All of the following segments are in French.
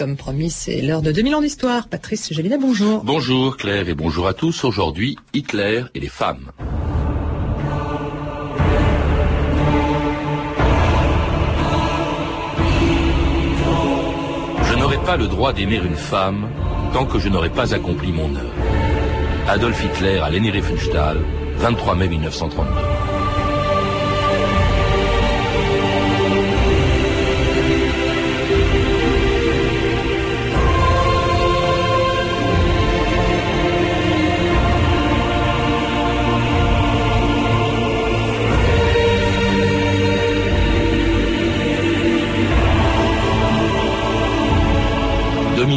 Comme promis, c'est l'heure de 2000 ans d'histoire. Patrice Gélinet, bonjour. Bonjour Claire et bonjour à tous. Aujourd'hui, Hitler et les femmes. Je n'aurai pas le droit d'aimer une femme tant que je n'aurai pas accompli mon œuvre. Adolf Hitler à Leni Riefenstahl, 23 mai 1932.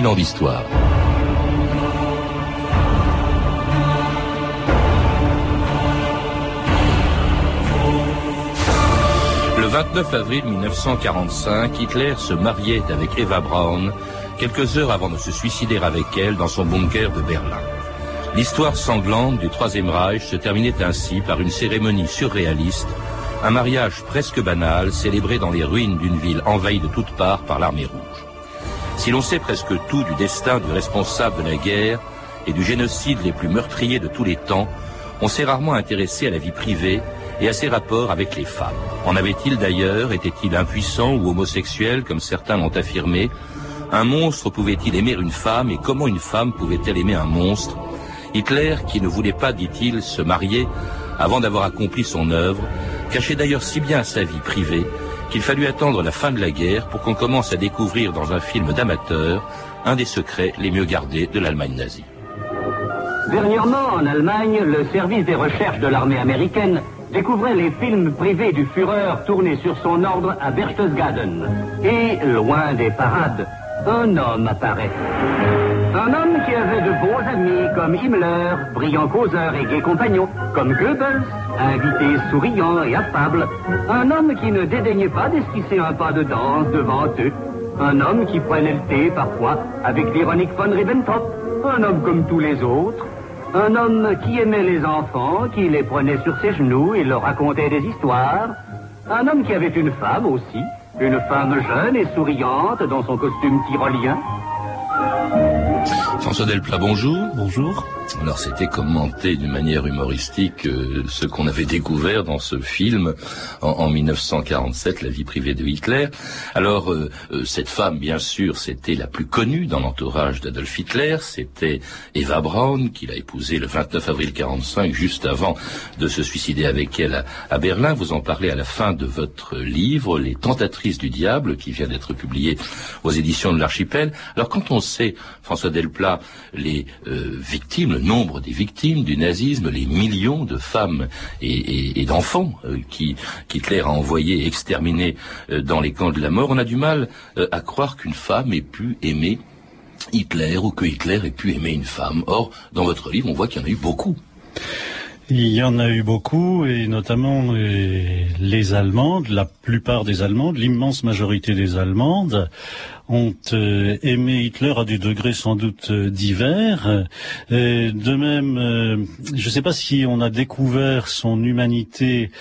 2000 ans d'histoire. Le 29 avril 1945, Hitler se mariait avec Eva Braun quelques heures avant de se suicider avec elle dans son bunker de Berlin. L'histoire sanglante du Troisième Reich se terminait ainsi par une cérémonie surréaliste, un mariage presque banal célébré dans les ruines d'une ville envahie de toutes parts par l'armée rouge. Si l'on sait presque tout du destin du responsable de la guerre et du génocide les plus meurtriers de tous les temps, on s'est rarement intéressé à la vie privée et à ses rapports avec les femmes. En avait-il d'ailleurs? Était-il impuissant ou homosexuel, comme certains l'ont affirmé? Un monstre pouvait-il aimer une femme et comment une femme pouvait-elle aimer un monstre? Hitler, qui ne voulait pas, dit-il, se marier avant d'avoir accompli son œuvre, cachait d'ailleurs si bien sa vie privée qu'il fallut attendre la fin de la guerre pour qu'on commence à découvrir dans un film d'amateur un des secrets les mieux gardés de l'Allemagne nazie. Dernièrement, en Allemagne, le service des recherches de l'armée américaine découvrait les films privés du Führer tournés sur son ordre à Berchtesgaden. Et, loin des parades, un homme apparaît. Un homme qui avait de bons amis comme Himmler, brillant causeur et gai compagnon, comme Goebbels, invité souriant et affable. Un homme qui ne dédaignait pas d'esquisser un pas de danse devant eux. Un homme qui prenait le thé parfois avec l'ironique von Ribbentrop. Un homme comme tous les autres. Un homme qui aimait les enfants, qui les prenait sur ses genoux et leur racontait des histoires. Un homme qui avait une femme aussi. Une femme jeune et souriante dans son costume tyrolien. François Delplat, bonjour. Bonjour. Alors c'était commenté d'une manière humoristique euh, ce qu'on avait découvert dans ce film en, en, 1947, la vie privée de Hitler. Alors euh, euh, cette femme, bien sûr, c'était la plus connue dans l'entourage d'Adolf Hitler. C'était Eva Braun, qu'il a épousée le 29 avril 45, juste avant de se suicider avec elle à, à, Berlin. Vous en parlez à la fin de votre livre, Les Tentatrices du Diable, qui vient d'être publié aux éditions de l'Archipel. Alors quand on sait, François Delplat, les victimes, le nombre des victimes du nazisme, les millions de femmes et, d'enfants euh, qui qu'Hitler a envoyés exterminés euh, dans les camps de la mort, on a du mal euh, à croire qu'une femme ait pu aimer Hitler ou que Hitler ait pu aimer une femme. Or, dans votre livre, on voit qu'il y en a eu beaucoup. Il y en a eu beaucoup, et notamment les Allemandes, la plupart des Allemandes, l'immense majorité des Allemandes, ont euh, aimé Hitler à des degrés sans doute euh, divers. Euh, de même, je ne sais pas si on a découvert son humanité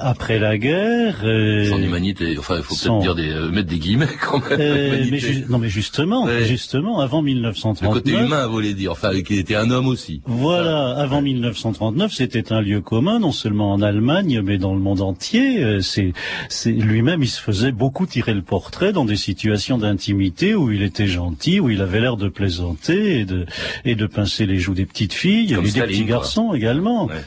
après la guerre. son humanité, enfin, il faut peut-être dire des, mettre des guillemets quand même. mais non, mais justement, ouais. justement, avant 1939. Le côté humain, vous voulez dire, enfin, qui était un homme aussi. Voilà, avant ouais. 1939, c'était un lieu commun, non seulement en Allemagne, mais dans le monde entier. C'est, lui-même, il se faisait beaucoup tirer le portrait dans des situations d'intimité où il était gentil, où il avait l'air de plaisanter et de, et de pincer les joues des petites filles Comme et Staline, des petits garçons quoi. également. Ouais.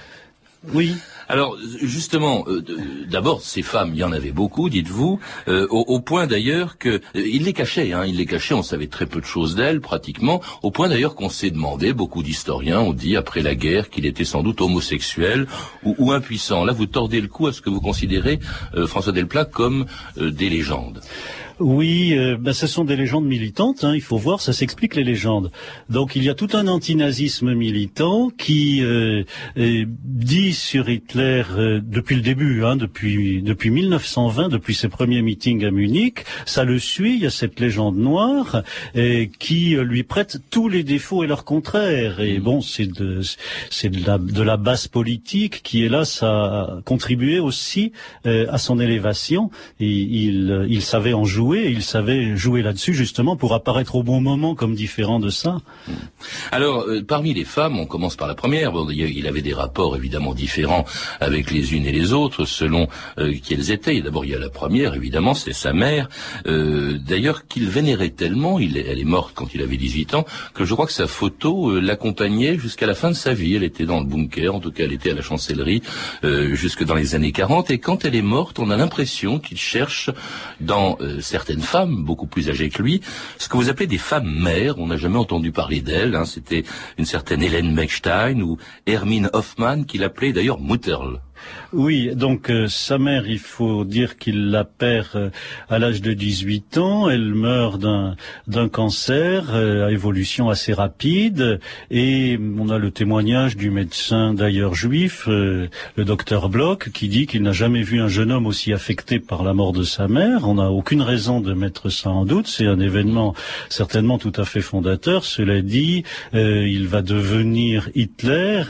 Oui. Alors justement, euh, d'abord ces femmes, il y en avait beaucoup, dites-vous, euh, au, au, point d'ailleurs que euh, il les cachait, hein, il les cachait, on savait très peu de choses d'elles pratiquement, au point d'ailleurs qu'on s'est demandé, beaucoup d'historiens ont dit après la guerre qu'il était sans doute homosexuel ou, ou, impuissant. Là, vous tordez le cou à ce que vous considérez, François Delplat, comme des légendes. Oui, euh, ben, ce sont des légendes militantes, hein, il faut voir, ça s'explique les légendes. Donc il y a tout un antinazisme militant qui euh, euh, dit sur Hitler depuis le début, hein, depuis, depuis 1920, depuis ses premiers meetings à Munich, ça le suit, il y a cette légende noire qui lui prête tous les défauts et leurs contraires. Et bon, c'est de, c'est de la, de la base politique qui, hélas, a contribué aussi à son élévation. Et il, il savait en jouer il savait jouer là-dessus justement pour apparaître au bon moment comme différent de ça. Alors, euh, parmi les femmes, on commence par la première. il avait des rapports évidemment différents avec les unes et les autres selon euh, qui elles étaient. D'abord, il y a la première, évidemment, c'est sa mère. Euh, d'ailleurs, qu'il vénérait tellement, il, elle est morte quand il avait 18 ans, que je crois que sa photo l'accompagnait jusqu'à la fin de sa vie. Elle était dans le bunker, en tout cas, elle était à la chancellerie jusque dans les années 40. Et quand elle est morte, on a l'impression qu'il cherche dans certaines femmes, beaucoup plus âgées que lui, ce que vous appelez des femmes mères. On n'a jamais entendu parler d'elles. Hein. C'était une certaine Hélène Mechstein ou Hermine Hoffmann qui l'appelait d'ailleurs Mutterl. Oui, donc euh, sa mère, il faut dire qu'il la perd euh, à l'âge de 18 ans. Elle meurt d'un cancer euh, à évolution assez rapide. Et on a le témoignage du médecin d'ailleurs juif, le docteur Bloch, qui dit qu'il n'a jamais vu un jeune homme aussi affecté par la mort de sa mère. On n'a aucune raison de mettre ça en doute. C'est un événement certainement tout à fait fondateur. Cela dit, il va devenir Hitler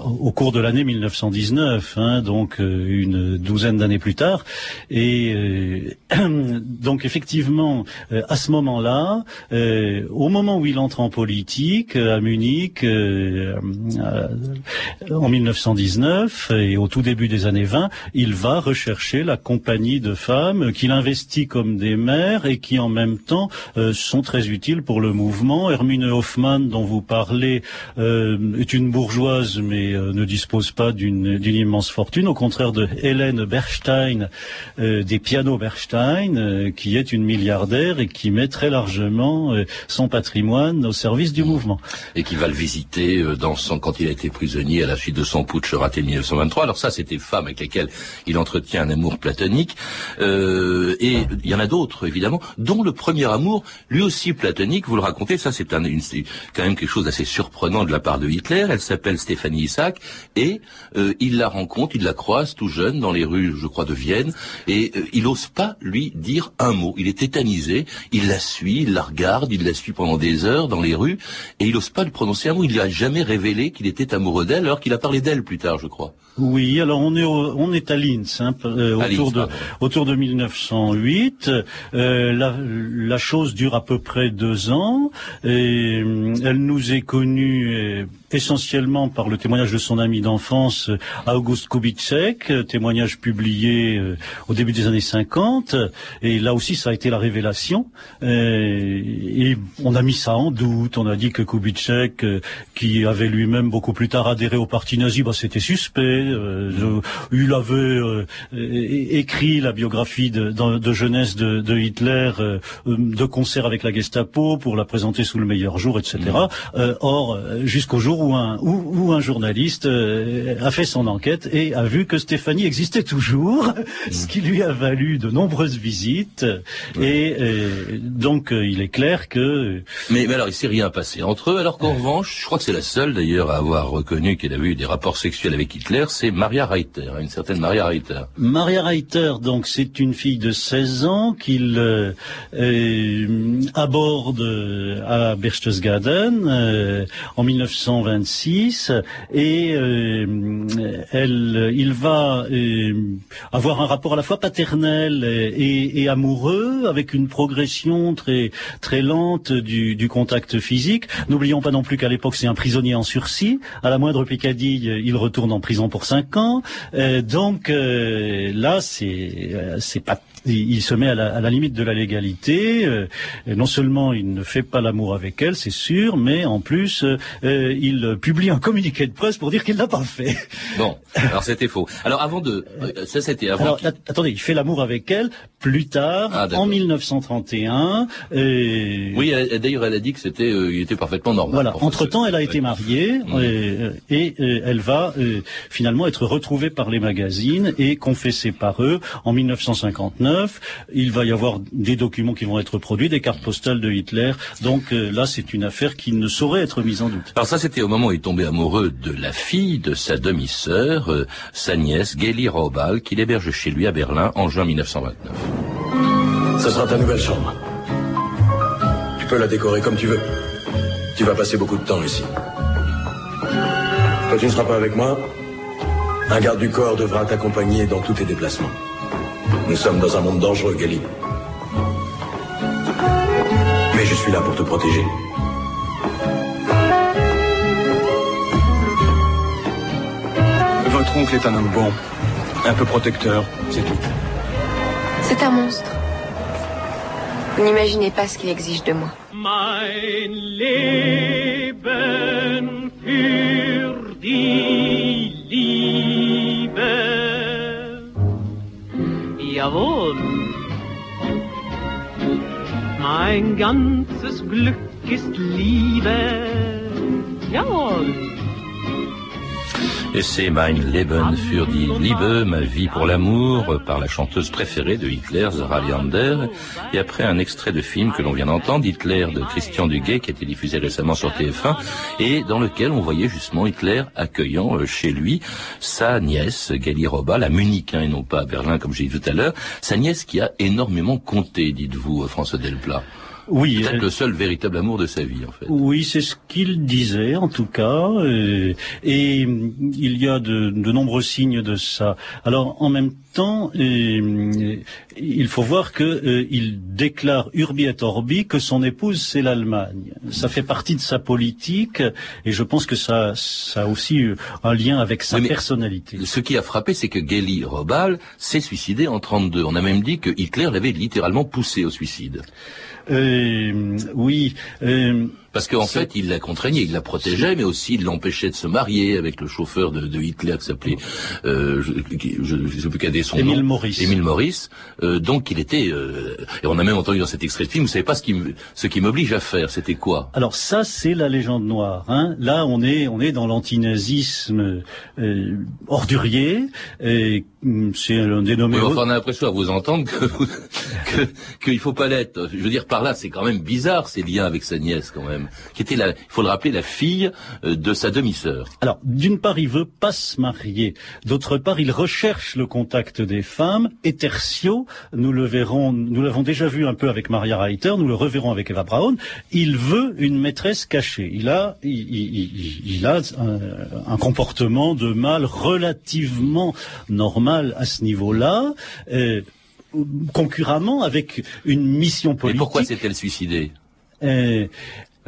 au cours de l'année 1919 Hein, donc euh, une douzaine d'années plus tard. Et euh, donc effectivement, euh, à ce moment-là, au moment où il entre en politique à Munich en 1919 et au tout début des années 20, il va rechercher la compagnie de femmes qu'il investit comme des mères et qui en même temps sont très utiles pour le mouvement. Hermine Hoffmann, dont vous parlez, est une bourgeoise mais ne dispose pas d'une immense fortune, au contraire de Hélène Berstein, euh, des pianos Berstein, euh, qui est une milliardaire et qui met très largement euh, son patrimoine au service du mouvement. Et qui va le visiter dans son, quand il a été prisonnier à la suite de son putsch raté 1923. Alors ça, c'était femmes avec lesquelles il entretient un amour platonique. et il y en a d'autres, évidemment, dont le premier amour, lui aussi platonique, vous le racontez, ça c'est quand même quelque chose d'assez surprenant de la part de Hitler. Elle s'appelle Stéphanie Isaac et il la rencontre, il la croise tout jeune dans les rues, je crois, de Vienne, et euh, il n'ose pas lui dire un mot. Il est tétanisé, il la suit, il la regarde, il la suit pendant des heures dans les rues, et il n'ose pas lui prononcer un mot. Il lui a jamais révélé qu'il était amoureux d'elle, alors qu'il a parlé d'elle plus tard, je crois. Oui, alors on est on est à Linz, hein, euh, autour de autour de 1908. Euh, la, la, chose dure à peu près deux ans. Et, elle nous est connue essentiellement par le témoignage de son ami d'enfance, August Kubitschek, témoignage publié euh, au début des années 50. Et là aussi, ça a été la révélation. Euh, et on a mis ça en doute. On a dit que Kubitschek, euh, qui avait lui-même beaucoup plus tard adhéré au parti nazi, bah, c'était suspect. il avait écrit la biographie de, de jeunesse de, de Hitler de concert avec la Gestapo pour la présenter sous le meilleur jour, etc. or, jusqu'au jour où un, où, un journaliste a fait son enquête et a vu que Stéphanie existait toujours, ce qui lui a valu de nombreuses visites. Et donc, euh, il est clair que... Mais, mais alors, il s'est rien passé entre eux, alors qu'en revanche, je crois que c'est la seule d'ailleurs à avoir reconnu qu'elle avait eu des rapports sexuels avec Hitler, c'est Maria Reiter, une certaine Maria Reiter. Maria Reiter, donc, c'est une fille de 16 ans qu'il euh, euh aborde à Berchtesgaden en 1926 et elle, il va euh, avoir un rapport à la fois paternel et, amoureux, avec une progression très très lente du, contact physique. N'oublions pas non plus qu'à l'époque c'est un prisonnier en sursis. À la moindre picadille, il retourne en prison pour cinq ans. Euh, donc euh, là, c'est c'est pas il se met à la, limite de la légalité. non seulement il ne fait pas l'amour avec elle, c'est sûr, mais en plus il publie un communiqué de presse pour dire qu'il n'a pas fait. Bon, alors c'était faux. Alors avant de, euh, ça c'était avant. Alors, attendez, il fait l'amour avec elle plus tard, ah, en 1931. Et... Oui, d'ailleurs elle a dit que c'était, euh, il était parfaitement normal. Voilà. Entre temps, elle a été mariée mmh. euh, et, elle va finalement être retrouvée par les magazines et confessée par eux en 1959. Il va y avoir des documents qui vont être produits, des cartes postales de Hitler. Donc là, c'est une affaire qui ne saurait être mise en doute. Alors ça, c'était au moment où il tombait amoureux de la fille de sa demi-sœur sa nièce, Geli Raubal, qu'il héberge chez lui à Berlin en juin 1929. Ce sera ta nouvelle chambre. Tu peux la décorer comme tu veux. Tu vas passer beaucoup de temps ici. Quand tu ne seras pas avec moi, un garde du corps devra t'accompagner dans tous tes déplacements. Nous sommes dans un monde dangereux, Gali. suis là pour te protéger. Votre oncle est un homme bon, un peu protecteur, c'est tout. C'est un monstre. Vous n'imaginez pas ce qu'il exige de moi. Mein Leben für die Liebe. Jawohl. Mein ganzes Glück ist Liebe. Jawohl. C'est Mein Leben für die Liebe, ma vie pour l'amour, par la chanteuse préférée de Hitler, Zara Leander. Et après un extrait de film que l'on vient d'entendre, Hitler de Christian Duguay, qui a été diffusé récemment sur TF1, et dans lequel on voyait justement Hitler accueillant euh, chez lui sa nièce, Gali Robal, à Munich, hein, et non pas à Berlin, comme j'ai dit tout à l'heure. Sa nièce qui a énormément compté, dites-vous, euh, François Delplat. Oui, Peut-être euh, le seul véritable amour de sa vie, en fait. Oui, c'est ce qu'il disait en tout cas, euh, et hum, il y a de, de nombreux signes de ça. Alors en même temps, euh, il faut voir que euh, il déclare urbi et orbi que son épouse c'est l'Allemagne. Ça fait partie de sa politique, et je pense que ça, ça a aussi euh, un lien avec sa Oui, personnalité. Ce qui a frappé, c'est que Geli Robal s'est suicidé en 32. On a même dit que Hitler l'avait littéralement poussé au suicide. Euh, oui. Parce qu'en fait, il la contraignait, il la protégeait, mais aussi il l'empêchait de se marier avec le chauffeur de, de Hitler qui s'appelait, euh, je, je sais plus qu'a son Émile nom. Maurice. Émile Maurice. Euh, donc il était, euh, et on a même entendu dans cet extrait de film, vous savez pas ce qui, me- ce qui m'oblige à faire, c'était quoi? Alors ça, c'est la légende noire. Hein. Là, on est, on est dans l'antinazisme euh, ordurier. Et, hum, c'est un dénommé. Oui, enfin, on a l'impression à vous entendre que vous- que qu'il faut pas l'être. Je veux dire par là, c'est quand même bizarre ces liens avec sa nièce quand même, qui était la, il faut le rappeler, la fille euh, de sa demi-sœur. Alors, d'une part, il veut pas se marier. D'autre part, il recherche le contact des femmes. Et tertio, nous le verrons, nous l'avons déjà vu un peu avec Maria Reiter, nous le reverrons avec Eva Braun. Il veut une maîtresse cachée. Il a, il, il- il- il a un, un comportement de mâle relativement normal à ce niveau-là. euh, concurremment avec une mission Et politique. pourquoi s'est-elle suicidée? Euh,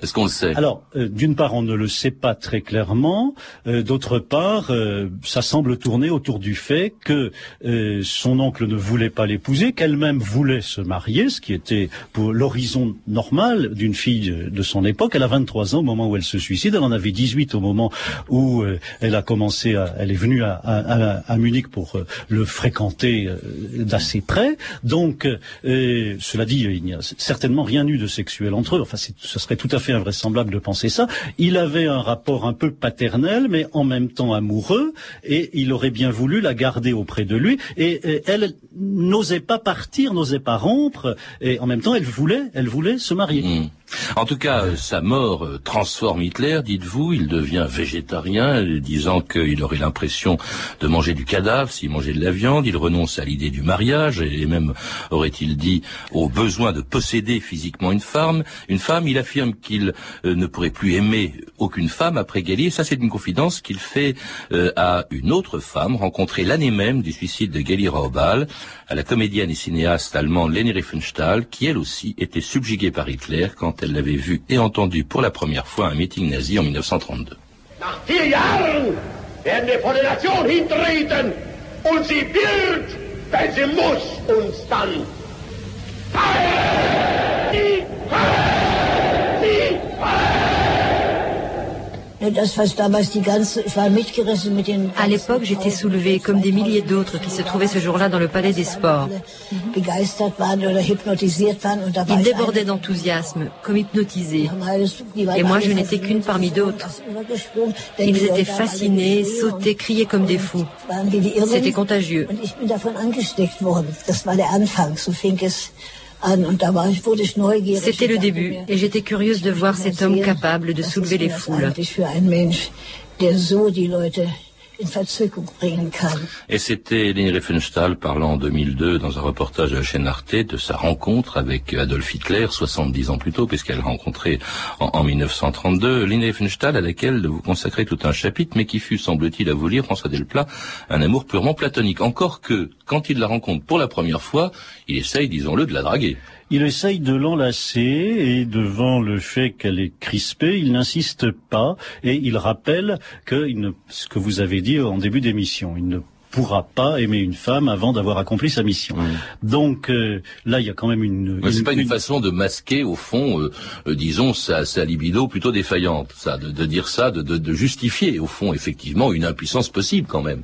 Est-ce qu'on le sait? Alors, euh, d'une part, on ne le sait pas très clairement. euh, D'autre part, euh, ça semble tourner autour du fait que euh, son oncle ne voulait pas l'épouser, qu'elle-même voulait se marier, ce qui était pour l'horizon normal d'une fille de, son époque. Elle a 23 ans au moment où elle se suicide. Elle en avait 18 au moment où euh, elle a commencé. À, elle est venue à, à- à- Munich pour euh, le fréquenter d'assez près. Donc, cela dit, il n'y a certainement rien eu de sexuel entre eux. Enfin, ce serait tout à fait invraisemblable de penser ça. Il avait un rapport un peu paternel, mais en même temps amoureux, et il aurait bien voulu la garder auprès de lui. Et, elle n'osait pas partir, n'osait pas rompre, et en même temps, elle voulait, elle voulait se marier. Hmm. En tout cas, euh, sa mort euh, transforme Hitler, dites-vous. Il devient végétarien, euh, disant qu'il aurait l'impression de manger du cadavre s'il mangeait de la viande. Il renonce à l'idée du mariage et même, aurait-il dit, au besoin de posséder physiquement une femme. Une femme, il affirme qu'il ne pourrait plus aimer aucune femme après Gali. Et ça, c'est une confidence qu'il fait à une autre femme rencontrée l'année même du suicide de Gali Raubal, à la comédienne et cinéaste allemande Leni Riefenstahl, qui elle aussi était subjuguée par Hitler quand elle l'avait vu et entendu pour la première fois à un meeting nazi en 1932. Nach vier Jahren werden wir vor der Nation hintreten und sie wird, wenn sie muss, uns dann feiern. Die feiern. À l'époque, j'étais soulevée comme des milliers d'autres qui se trouvaient ce jour-là dans le palais des sports. war Ils débordaient d'enthousiasme, comme hypnotisés. Et moi, je n'étais qu'une parmi d'autres. Ils étaient fascinés, sautaient, criaient comme des fous. C'était contagieux. C'était le début, et j'étais curieuse de voir cet homme capable de soulever les foules. Et c'était Leni Riefenstahl parlant en 2002 dans un reportage de la chaîne Arte de sa rencontre avec Adolf Hitler 70 ans plus tôt, puisqu'elle l'a rencontré en, en 1932. Leni Riefenstahl à laquelle vous consacrez tout un chapitre, mais qui fut, semble-t-il, à vous lire, François Delplat, un amour purement platonique. Encore que, quand il la rencontre pour la première fois, il essaye, disons-le, de la draguer. Il essaye de l'enlacer et devant le fait qu'elle est crispée, il n'insiste pas et il rappelle que il ne, ce que vous avez dit en début d'émission, il ne pourra pas aimer une femme avant d'avoir accompli sa mission. Donc euh, là, il y a quand même une. Mais c'est une- pas une, une- façon de masquer, au fond, euh, euh, disons, sa, sa libido plutôt défaillante, ça, de, de dire ça, de, de, de justifier, au fond, effectivement, une impuissance possible quand même.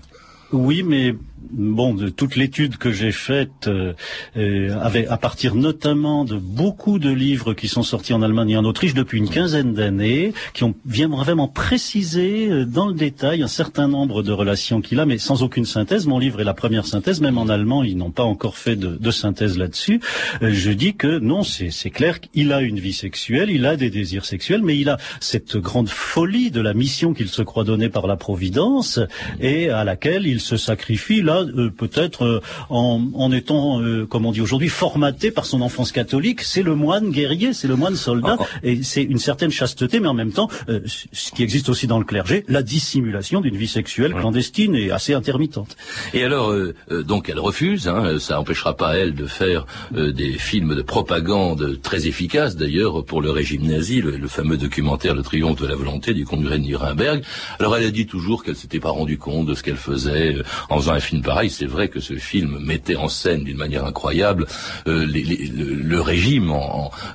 Oui, mais bon, de toute l'étude que j'ai faite, euh, euh, à partir notamment de beaucoup de livres qui sont sortis en Allemagne et en Autriche depuis une quinzaine d'années, qui ont vraiment précisé euh, dans le détail un certain nombre de relations qu'il a, mais sans aucune synthèse. Mon livre est la première synthèse, même en allemand, ils n'ont pas encore fait de, synthèse là-dessus. Euh, je dis que non, c'est clair qu'il a une vie sexuelle, il a des désirs sexuels, mais il a cette grande folie de la mission qu'il se croit donnée par la Providence et à laquelle il se sacrifie euh, peut-être euh, en, en étant, euh, comme on dit aujourd'hui, formaté par son enfance catholique. C'est le moine guerrier, c'est le moine soldat, et c'est une certaine chasteté, mais en même temps, euh, ce qui existe aussi dans le clergé, la dissimulation d'une vie sexuelle clandestine et assez intermittente. Et alors, euh, donc, elle refuse. Hein, ça empêchera pas elle de faire euh, des films de propagande très efficaces, d'ailleurs, pour le régime nazi, le, le fameux documentaire Le Triomphe de la volonté du congrès de Nuremberg. Alors, elle a dit toujours qu'elle s'était pas rendue compte de ce qu'elle faisait en faisant un film pareil. C'est vrai que ce film mettait en scène d'une manière incroyable euh, le, régime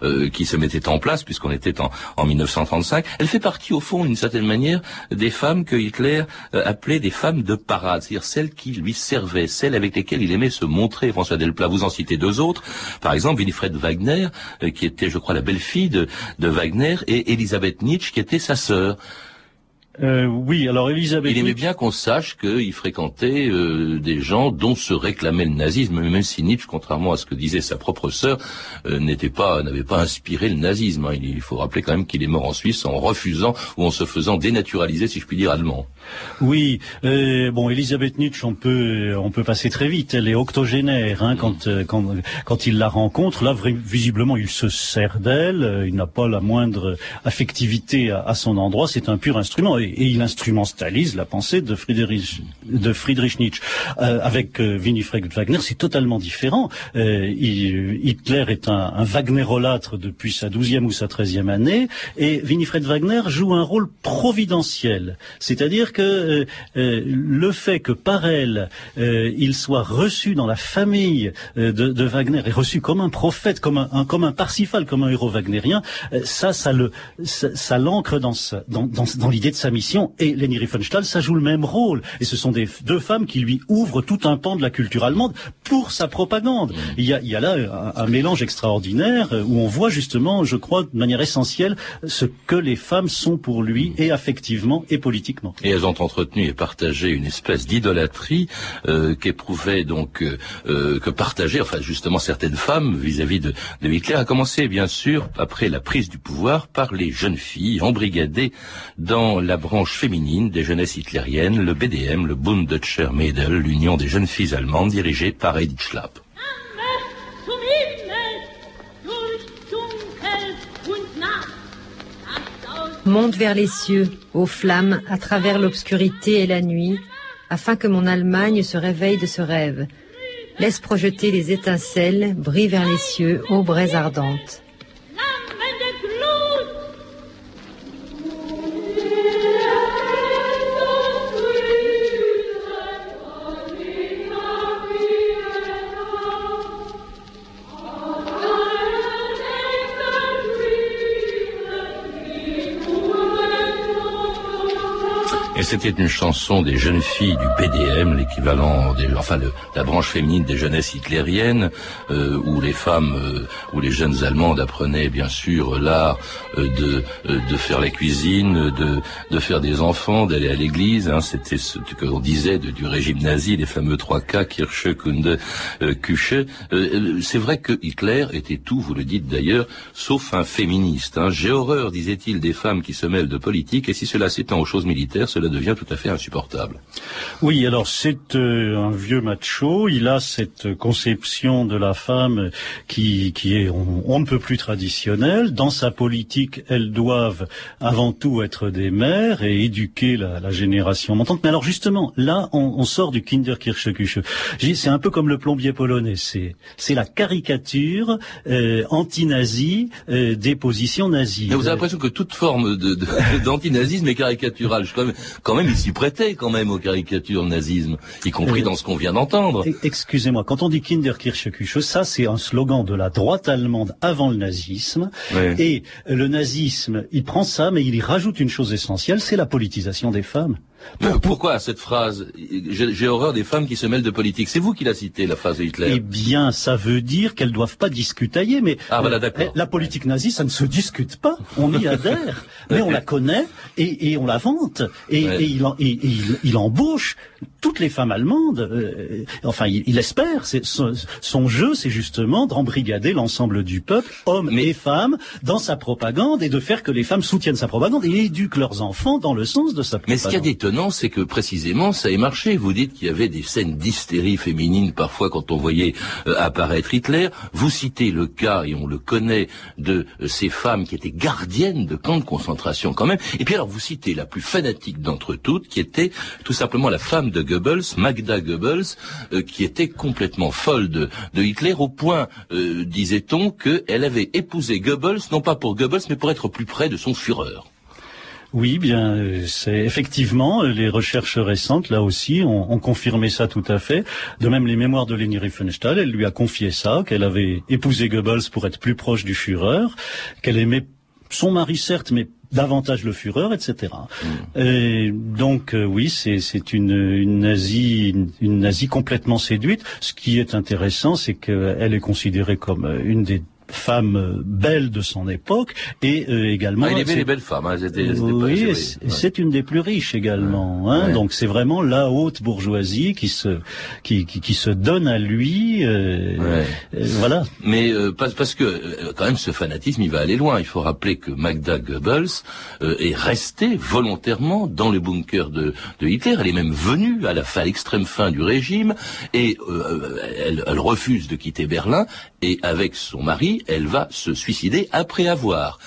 euh, qui se mettait en place, puisqu'on était en, en 1935. Elle fait partie, au fond, d'une certaine manière, des femmes que Hitler euh, appelait des femmes de parade, c'est-à-dire celles qui lui servaient, celles avec lesquelles il aimait se montrer. François Delplat, vous en citez deux autres. Par exemple, Winifred Wagner, qui était, je crois, la belle-fille de, de Wagner, et Elisabeth Nietzsche, qui était sa sœur. Euh, oui, alors Elisabeth. Il aimait bien qu'on sache qu'il fréquentait euh, des gens dont se réclamait le nazisme, même si Nietzsche, contrairement à ce que disait sa propre sœur, euh, n'était pas, n'avait pas inspiré le nazisme. hein. Il, il faut rappeler quand même qu'il est mort en Suisse en refusant ou en se faisant dénaturaliser, si je puis dire, allemand. Oui, euh, bon, Elisabeth Nietzsche, on peut, on peut passer très vite. Elle est octogénaire hein, quand, euh, quand, quand il la rencontre. Là, visiblement, il se sert d'elle. euh, Il n'a pas la moindre affectivité à, à son endroit. C'est un pur instrument et, et il instrumentalise la pensée de Friedrich, Nietzsche. Euh, avec euh, Winifred Wagner, c'est totalement différent. Euh, Hitler est un, un Wagnerolâtre depuis sa douzième ou sa treizième année, et Winifred Wagner joue un rôle providentiel. C'est-à-dire que euh, le fait que par elle, il soit reçu dans la famille de, Wagner, et reçu comme un prophète, comme un, un- comme un Parsifal, comme un héros wagnérien, ça, ça le, ça, l'ancre dans, l'idée de sa Et Leni Riefenstahl, ça joue le même rôle. Et ce sont des deux femmes qui lui ouvrent tout un pan de la culture allemande pour sa propagande. Il y a, il y a là un, un mélange extraordinaire euh, où on voit justement, je crois, de manière essentielle, ce que les femmes sont pour lui, et affectivement et politiquement. Et elles ont entretenu et partagé une espèce d'idolâtrie euh, qu'éprouvaient donc euh, euh, que partageaient enfin justement certaines femmes vis-à-vis de, de Hitler a commencé bien sûr après la prise du pouvoir par les jeunes filles embrigadées dans la branche féminine des jeunesses hitlériennes, le BDM, le Bund Deutscher Mädel, l'union des jeunes filles allemandes dirigée par Edith Schlapp. Monte vers les cieux, aux flammes, à travers l'obscurité et la nuit, afin que mon Allemagne se réveille de ce rêve. Laisse projeter les étincelles, brille vers les cieux, ô braise ardente. C'était une chanson des jeunes filles du BDM, l'équivalent, des, enfin le- la branche féminine des jeunesses hitlériennes, euh, où les femmes, euh, où les jeunes allemandes apprenaient bien sûr l'art euh, de euh, de faire la cuisine, de de faire des enfants, d'aller à l'église. Hein, c'était ce que l'on disait de- du régime nazi, les fameux 3 K, Kirche, Kunde, euh, Küche. Euh, C'est vrai que Hitler était tout, vous le dites d'ailleurs, sauf un féministe. Hein. J'ai horreur, disait-il, des femmes qui se mêlent de politique, et si cela s'étend aux choses militaires, cela devient tout à fait insupportable. Oui, alors c'est euh, un vieux macho. Il a cette conception de la femme qui, qui est on, ne peut plus traditionnelle. Dans sa politique, elles doivent avant tout être des mères et éduquer la, la génération montante. Mais alors justement, là, on, on sort du Kinderkircheküche. C'est un peu comme le plombier polonais. C'est c'est la caricature euh, anti-nazie euh, des positions nazies. Mais vous avez l'impression que toute forme d'antinazisme de, est caricaturale. Je, quand, même, quand même, il s'y prêtait quand même aux caricatures nazisme, y compris dans ce qu'on vient d'entendre. Excusez-moi, quand on dit Kinderkircheküche, ça c'est un slogan de la droite allemande avant le nazisme. Et le nazisme, il prend ça, mais il y rajoute une chose essentielle, c'est la politisation des femmes. Pourquoi cette phrase J'ai horreur des femmes qui se mêlent de politique. C'est vous qui l'a cité, la phrase de Hitler. Eh bien, ça veut dire qu'elles doivent pas discutailler, mais ah, voilà, euh, la politique nazie, ça ne se discute pas. On y adhère, mais on la connaît et, et on la vante. Et, et, il, et il, il, embauche toutes les femmes allemandes. Euh, enfin, il, il espère. Son, son, jeu, c'est justement d'embrigader l'ensemble du peuple, hommes et femmes, dans sa propagande et de faire que les femmes soutiennent sa propagande et éduquent leurs enfants dans le sens de sa propagande. Mais ce qu'il y a c'est que précisément ça ait marché. Vous dites qu'il y avait des scènes d'hystérie féminine parfois quand on voyait euh, apparaître Hitler. Vous citez le cas, et on le connaît, de euh, ces femmes qui étaient gardiennes de camps de concentration quand même. Et puis alors vous citez la plus fanatique d'entre toutes, qui était tout simplement la femme de Goebbels, Magda Goebbels, euh, qui était complètement folle de, de Hitler au point, disait-on, qu'elle avait épousé Goebbels, non pas pour Goebbels, mais pour être plus près de son Führer. Oui, bien, c'est effectivement les recherches récentes, là aussi, ont, ont, confirmé ça tout à fait. De même, les mémoires de Leni Riefenstahl, elle lui a confié ça, qu'elle avait épousé Goebbels pour être plus proche du Führer, qu'elle aimait son mari certes, mais davantage le Führer, etc. Mm. Et donc euh, oui, c'est une, une nazie, une, une nazie complètement séduite. Ce qui est intéressant, c'est qu'elle est considérée comme une des femme belle de son époque et euh, également. Ah, il aimait les belles femmes. Hein, oui, c'est une des plus riches également. Hein, Donc c'est vraiment la haute bourgeoisie qui se qui, qui, qui se donne à lui. Euh, euh voilà. Mais euh, parce, parce que euh, quand même ce fanatisme il va aller loin. Il faut rappeler que Magda Goebbels est restée volontairement dans le bunker de, de Hitler. Elle est même venue à la fin, extrême fin du régime et elle, elle refuse de quitter Berlin et avec son mari, elle va se suicider après avoir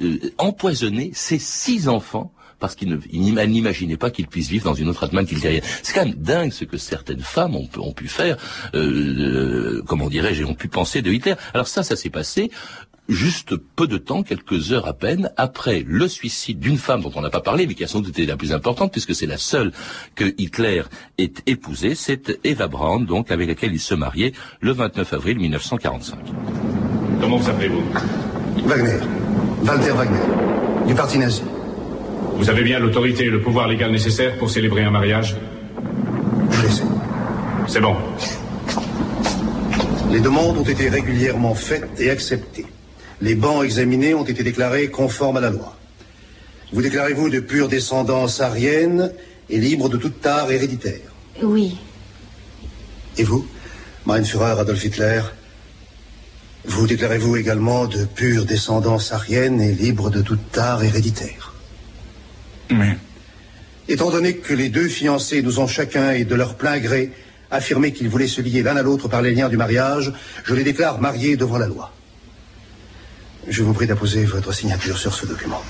euh, empoisonné ses six enfants parce qu'il n'imaginait pas qu'il puisse vivre dans une autre Allemagne qu'il C'est quand même dingue ce que certaines femmes ont, ont pu faire, euh, euh, comment dirais-je, ont pu penser de Hitler. Alors ça, ça s'est passé juste peu de temps, quelques heures à peine, après le suicide d'une femme dont on n'a pas parlé, mais qui a sans doute été la plus importante, puisque c'est la seule que Hitler ait épousée, c'est Eva Braun, donc avec laquelle il se mariait le 29 avril 1945. Comment vous appelez-vous Wagner. Walter Wagner. Du parti nazi. Vous avez bien l'autorité et le pouvoir légal nécessaire pour célébrer un mariage Je sais. C'est bon. Les demandes ont été régulièrement faites et acceptées. Les bancs examinés ont été déclarés conformes à la loi. Vous déclarez-vous de pure descendance arienne et libre de toute tare héréditaire Oui. Et vous, Mein Führer Adolf Hitler Vous déclarez-vous également de pure descendance arienne et libre de toute tare héréditaire Oui. Étant donné que les deux fiancés nous ont chacun et de leur plein gré affirmé qu'ils voulaient se lier l'un à l'autre par les liens du mariage, je les déclare mariés devant la loi. Je vous prie d'apposer votre signature sur ce document.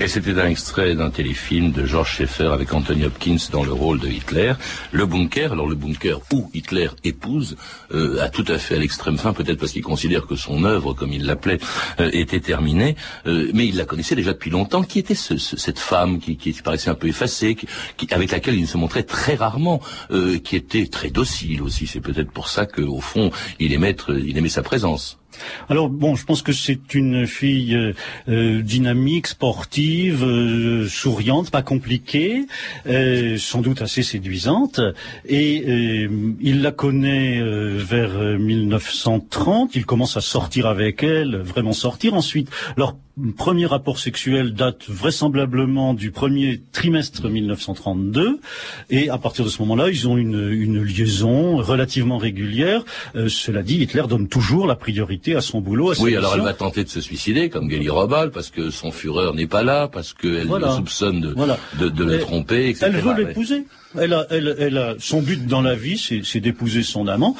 Et c'était un extrait d'un téléfilm de George Schaeffer avec Anthony Hopkins dans le rôle de Hitler. Le bunker, alors le bunker où Hitler épouse, euh, a tout à fait à l'extrême fin, peut-être parce qu'il considère que son œuvre, comme il l'appelait, euh, était terminée, euh, mais il la connaissait déjà depuis longtemps. Qui était ce, cette femme qui, qui, paraissait un peu effacée, avec laquelle il se montrait très rarement, qui était très docile aussi. C'est peut-être pour ça qu'au fond, il aimait, il aimait sa présence. Alors bon, je pense que c'est une fille euh, euh, dynamique, sportive, euh, souriante, pas compliquée, sans doute assez séduisante. Et il la connaît vers 1930. Il commence à sortir avec elle, vraiment sortir. Ensuite, premier rapport sexuel date vraisemblablement du premier trimestre 1932, et à partir de ce moment-là, ils ont une, une liaison relativement régulière. Euh, cela dit, Hitler donne toujours la priorité à son boulot. À oui, alors elle va tenter de se suicider, comme Geli Robal, parce que son fureur n'est pas là, parce qu'elle le soupçonne de, de, de le tromper, etc. Elle veut l'épouser. Elle a, elle, elle a, son but dans la vie, c'est d'épouser son amant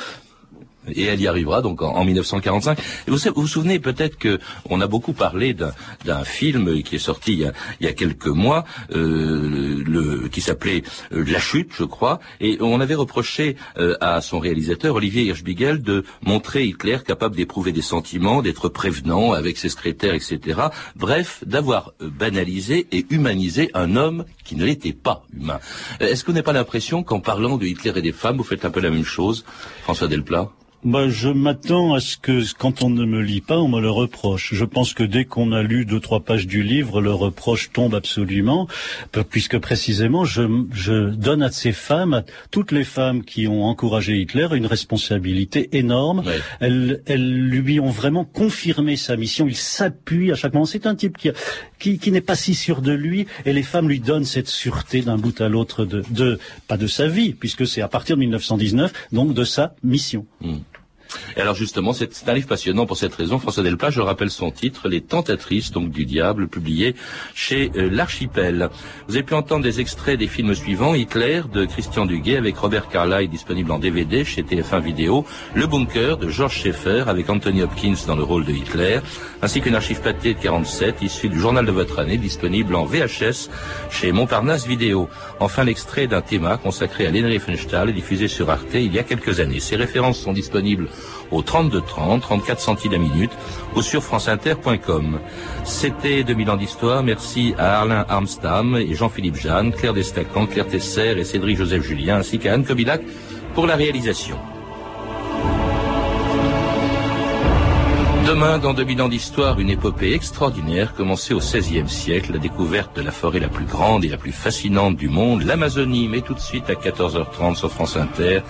et elle y arrivera donc en, 1945. Et vous, vous souvenez peut-être que on a beaucoup parlé d'un film qui est sorti il y a, quelques mois, euh, qui s'appelait euh, La Chute, je crois, et on avait reproché euh, à son réalisateur Olivier Hirschbiegel de montrer Hitler capable d'éprouver des sentiments, d'être prévenant avec ses secrétaires, etc. Bref, d'avoir banalisé et humanisé un homme qui ne l'était pas humain. Est-ce vous n'avez pas l'impression qu'en parlant de Hitler et des femmes, vous faites un peu la même chose, François Delplat? Bah, je m'attends à ce que quand on ne me lit pas, on me le reproche. Je pense que dès qu'on a lu deux trois pages du livre, le reproche tombe absolument, puisque précisément je, je donne à ces femmes, à toutes les femmes qui ont encouragé Hitler, une responsabilité énorme. Elles, elles lui ont vraiment confirmé sa mission. Il s'appuie à chaque moment. C'est un type qui, qui, qui n'est pas si sûr de lui, et les femmes lui donnent cette sûreté d'un bout à l'autre de, de, pas de sa vie, puisque c'est à partir de 1919, donc de sa mission. Hmm. Et alors justement, c'est un livre passionnant pour cette raison. François Delplat, je rappelle son titre, Les Tentatrices donc du diable, publié chez euh, l'Archipel. Vous avez pu entendre des extraits des films suivants Hitler de Christian Duguay avec Robert Carlyle disponible en DVD chez TF1 Vidéo, Le Bunker de George Schaeffer avec Anthony Hopkins dans le rôle de Hitler, ainsi qu'une archive pâtée de 47 issue du journal de votre année disponible en VHS chez Montparnasse Vidéo. Enfin l'extrait d'un thème consacré à Lenny Riefenstahl diffusé sur Arte il y a quelques années. Ces références sont disponibles au 32 30, 34 centimes la minute ou sur franceinter.com. C'était 2000 ans d'histoire. Merci à Arlin Armstam et Jean-Philippe Jeanne, Claire Destacan, Claire Tesser et Cédric Joseph Julien, ainsi qu'à Anne Kobilac pour la réalisation. Demain, dans 2000 ans d'histoire, une épopée extraordinaire commencée au XVIe siècle, la découverte de la forêt la plus grande et la plus fascinante du monde, l'Amazonie. Mais tout de suite à 14h30 sur France Inter,